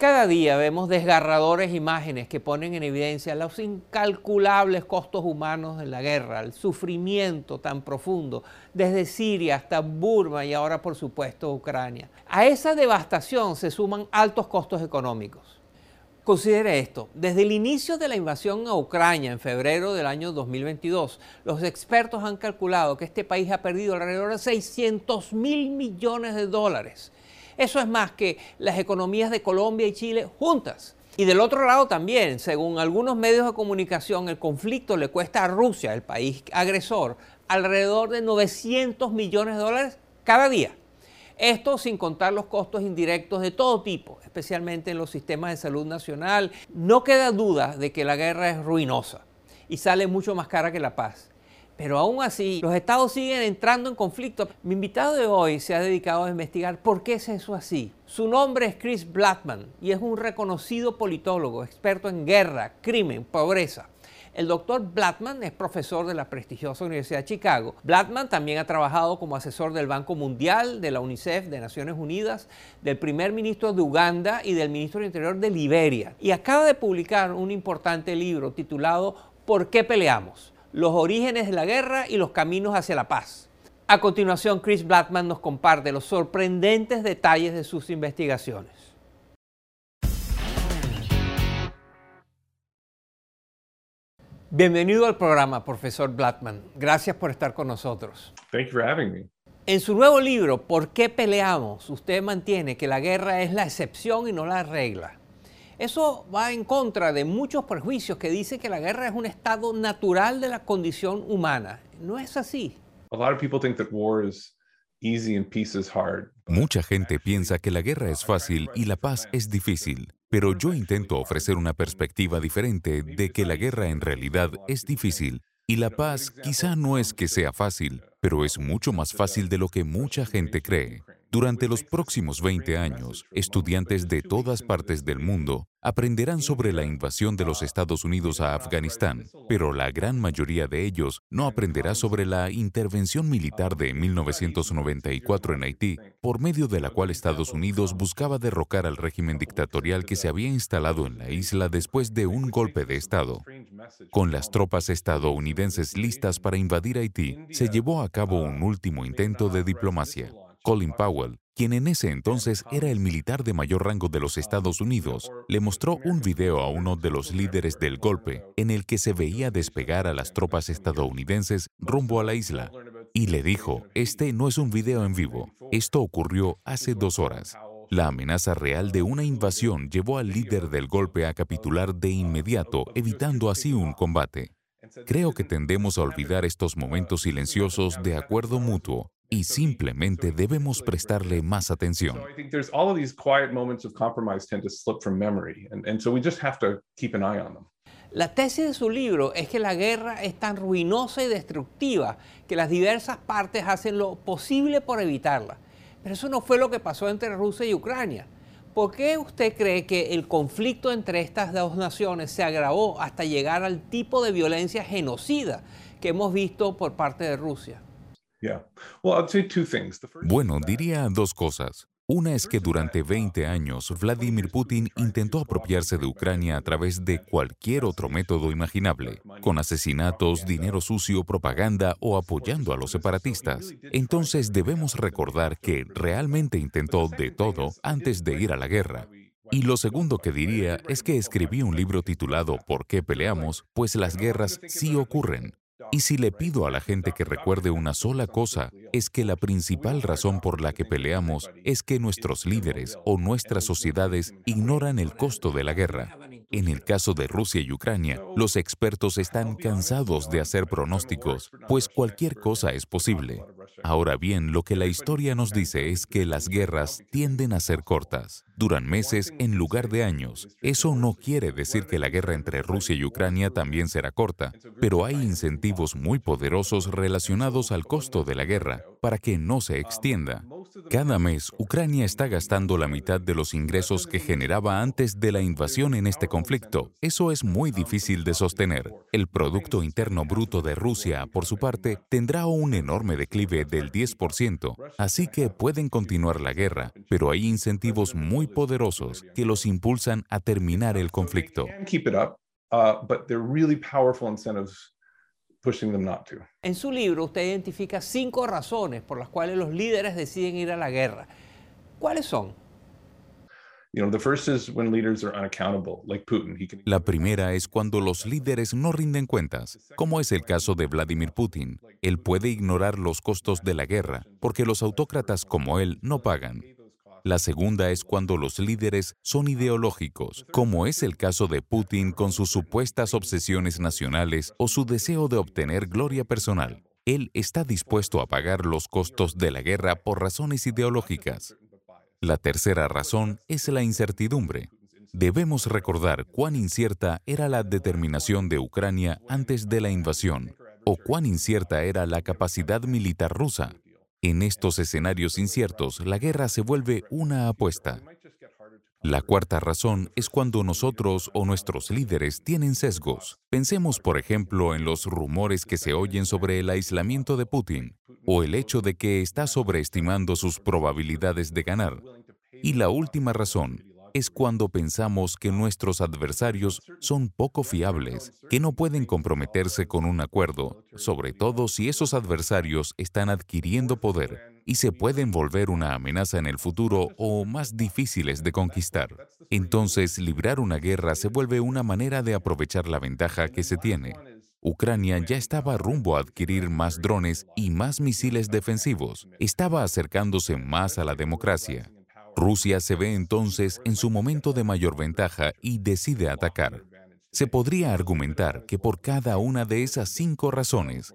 Cada día vemos desgarradores imágenes que ponen en evidencia los incalculables costos humanos de la guerra, el sufrimiento tan profundo, desde Siria hasta Burma y ahora por supuesto Ucrania. A esa devastación se suman altos costos económicos. Considere esto, desde el inicio de la invasión a Ucrania en febrero del año 2022, los expertos han calculado que este país ha perdido alrededor de 600 mil millones de dólares eso es más que las economías de Colombia y Chile juntas. Y del otro lado también, según algunos medios de comunicación, el conflicto le cuesta a Rusia, el país agresor, alrededor de 900 millones de dólares cada día. Esto sin contar los costos indirectos de todo tipo, especialmente en los sistemas de salud nacional. No queda duda de que la guerra es ruinosa y sale mucho más cara que la paz. Pero aún así, los estados siguen entrando en conflicto. Mi invitado de hoy se ha dedicado a investigar por qué es eso así. Su nombre es Chris Blackman y es un reconocido politólogo, experto en guerra, crimen, pobreza. El doctor Blackman es profesor de la prestigiosa Universidad de Chicago. Blackman también ha trabajado como asesor del Banco Mundial, de la UNICEF, de Naciones Unidas, del primer ministro de Uganda y del ministro del Interior de Liberia. Y acaba de publicar un importante libro titulado ¿Por qué peleamos? Los orígenes de la guerra y los caminos hacia la paz. A continuación, Chris Blackman nos comparte los sorprendentes detalles de sus investigaciones. Bienvenido al programa, profesor Blackman. Gracias por estar con nosotros. Thank for having me. En su nuevo libro, ¿Por qué peleamos? Usted mantiene que la guerra es la excepción y no la regla. Eso va en contra de muchos prejuicios que dicen que la guerra es un estado natural de la condición humana. No es así. Mucha gente piensa que la guerra es fácil y la paz es difícil, pero yo intento ofrecer una perspectiva diferente de que la guerra en realidad es difícil y la paz quizá no es que sea fácil, pero es mucho más fácil de lo que mucha gente cree. Durante los próximos 20 años, estudiantes de todas partes del mundo aprenderán sobre la invasión de los Estados Unidos a Afganistán, pero la gran mayoría de ellos no aprenderá sobre la intervención militar de 1994 en Haití, por medio de la cual Estados Unidos buscaba derrocar al régimen dictatorial que se había instalado en la isla después de un golpe de Estado. Con las tropas estadounidenses listas para invadir Haití, se llevó a cabo un último intento de diplomacia. Colin Powell, quien en ese entonces era el militar de mayor rango de los Estados Unidos, le mostró un video a uno de los líderes del golpe en el que se veía despegar a las tropas estadounidenses rumbo a la isla. Y le dijo, este no es un video en vivo, esto ocurrió hace dos horas. La amenaza real de una invasión llevó al líder del golpe a capitular de inmediato, evitando así un combate. Creo que tendemos a olvidar estos momentos silenciosos de acuerdo mutuo y simplemente debemos prestarle más atención. La tesis de su libro es que la guerra es tan ruinosa y destructiva que las diversas partes hacen lo posible por evitarla. Pero eso no fue lo que pasó entre Rusia y Ucrania. ¿Por qué usted cree que el conflicto entre estas dos naciones se agravó hasta llegar al tipo de violencia genocida que hemos visto por parte de Rusia? Bueno, diría dos cosas. Una es que durante 20 años Vladimir Putin intentó apropiarse de Ucrania a través de cualquier otro método imaginable, con asesinatos, dinero sucio, propaganda o apoyando a los separatistas. Entonces debemos recordar que realmente intentó de todo antes de ir a la guerra. Y lo segundo que diría es que escribí un libro titulado ¿Por qué peleamos? Pues las guerras sí ocurren. Y si le pido a la gente que recuerde una sola cosa, es que la principal razón por la que peleamos es que nuestros líderes o nuestras sociedades ignoran el costo de la guerra. En el caso de Rusia y Ucrania, los expertos están cansados de hacer pronósticos, pues cualquier cosa es posible. Ahora bien, lo que la historia nos dice es que las guerras tienden a ser cortas. Duran meses en lugar de años. Eso no quiere decir que la guerra entre Rusia y Ucrania también será corta, pero hay incentivos muy poderosos relacionados al costo de la guerra para que no se extienda. Cada mes, Ucrania está gastando la mitad de los ingresos que generaba antes de la invasión en este conflicto. Eso es muy difícil de sostener. El Producto Interno Bruto de Rusia, por su parte, tendrá un enorme declive del 10%, así que pueden continuar la guerra, pero hay incentivos muy poderosos que los impulsan a terminar el conflicto. En su libro usted identifica cinco razones por las cuales los líderes deciden ir a la guerra. ¿Cuáles son? La primera es cuando los líderes no rinden cuentas, como es el caso de Vladimir Putin. Él puede ignorar los costos de la guerra, porque los autócratas como él no pagan. La segunda es cuando los líderes son ideológicos, como es el caso de Putin con sus supuestas obsesiones nacionales o su deseo de obtener gloria personal. Él está dispuesto a pagar los costos de la guerra por razones ideológicas. La tercera razón es la incertidumbre. Debemos recordar cuán incierta era la determinación de Ucrania antes de la invasión, o cuán incierta era la capacidad militar rusa. En estos escenarios inciertos, la guerra se vuelve una apuesta. La cuarta razón es cuando nosotros o nuestros líderes tienen sesgos. Pensemos, por ejemplo, en los rumores que se oyen sobre el aislamiento de Putin o el hecho de que está sobreestimando sus probabilidades de ganar. Y la última razón es cuando pensamos que nuestros adversarios son poco fiables, que no pueden comprometerse con un acuerdo, sobre todo si esos adversarios están adquiriendo poder y se pueden volver una amenaza en el futuro o más difíciles de conquistar. Entonces, librar una guerra se vuelve una manera de aprovechar la ventaja que se tiene. Ucrania ya estaba rumbo a adquirir más drones y más misiles defensivos. Estaba acercándose más a la democracia. Rusia se ve entonces en su momento de mayor ventaja y decide atacar. Se podría argumentar que por cada una de esas cinco razones,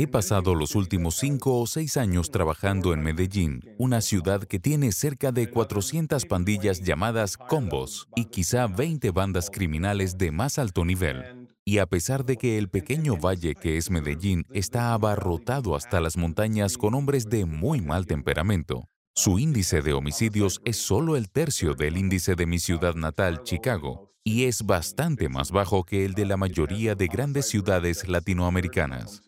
He pasado los últimos cinco o seis años trabajando en Medellín, una ciudad que tiene cerca de 400 pandillas llamadas combos y quizá 20 bandas criminales de más alto nivel. Y a pesar de que el pequeño valle que es Medellín está abarrotado hasta las montañas con hombres de muy mal temperamento, su índice de homicidios es solo el tercio del índice de mi ciudad natal, Chicago, y es bastante más bajo que el de la mayoría de grandes ciudades latinoamericanas.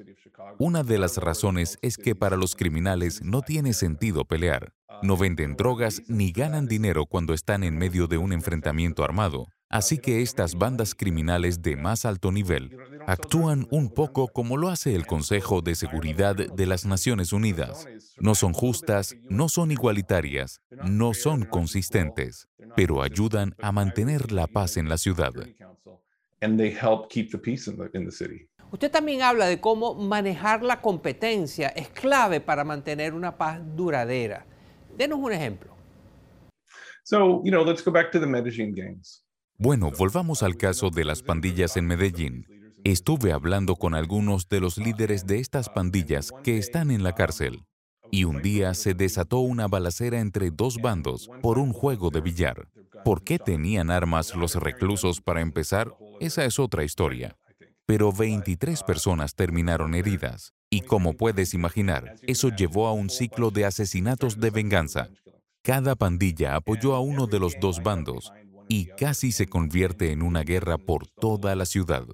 Una de las razones es que para los criminales no tiene sentido pelear. No venden drogas ni ganan dinero cuando están en medio de un enfrentamiento armado. Así que estas bandas criminales de más alto nivel actúan un poco como lo hace el Consejo de Seguridad de las Naciones Unidas. No son justas, no son igualitarias, no son consistentes, pero ayudan a mantener la paz en la ciudad. Usted también habla de cómo manejar la competencia es clave para mantener una paz duradera. Denos un ejemplo. So, you know, let's go back to the Medellin gangs. Bueno, volvamos al caso de las pandillas en Medellín. Estuve hablando con algunos de los líderes de estas pandillas que están en la cárcel. Y un día se desató una balacera entre dos bandos por un juego de billar. ¿Por qué tenían armas los reclusos para empezar? Esa es otra historia. Pero 23 personas terminaron heridas. Y como puedes imaginar, eso llevó a un ciclo de asesinatos de venganza. Cada pandilla apoyó a uno de los dos bandos y casi se convierte en una guerra por toda la ciudad.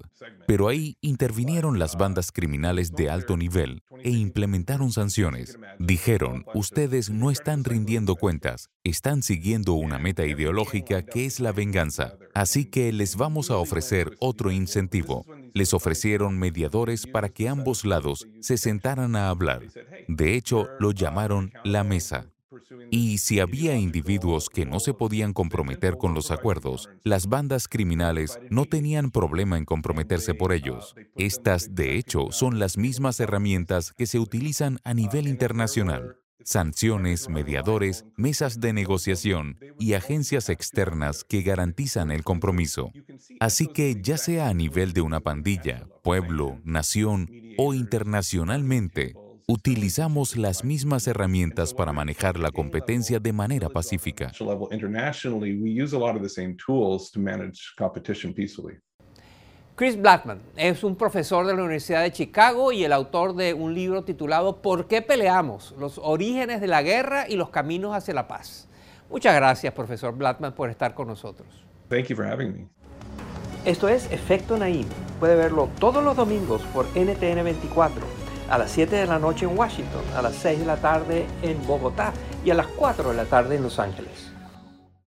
Pero ahí intervinieron las bandas criminales de alto nivel e implementaron sanciones. Dijeron, ustedes no están rindiendo cuentas, están siguiendo una meta ideológica que es la venganza, así que les vamos a ofrecer otro incentivo. Les ofrecieron mediadores para que ambos lados se sentaran a hablar. De hecho, lo llamaron la mesa. Y si había individuos que no se podían comprometer con los acuerdos, las bandas criminales no tenían problema en comprometerse por ellos. Estas, de hecho, son las mismas herramientas que se utilizan a nivel internacional sanciones, mediadores, mesas de negociación y agencias externas que garantizan el compromiso. Así que ya sea a nivel de una pandilla, pueblo, nación o internacionalmente, utilizamos las mismas herramientas para manejar la competencia de manera pacífica. Chris Blackman es un profesor de la Universidad de Chicago y el autor de un libro titulado ¿Por qué peleamos? Los orígenes de la guerra y los caminos hacia la paz. Muchas gracias, profesor Blackman, por estar con nosotros. Thank you for having me. Esto es Efecto Naim. Puede verlo todos los domingos por NTN 24, a las 7 de la noche en Washington, a las 6 de la tarde en Bogotá y a las 4 de la tarde en Los Ángeles.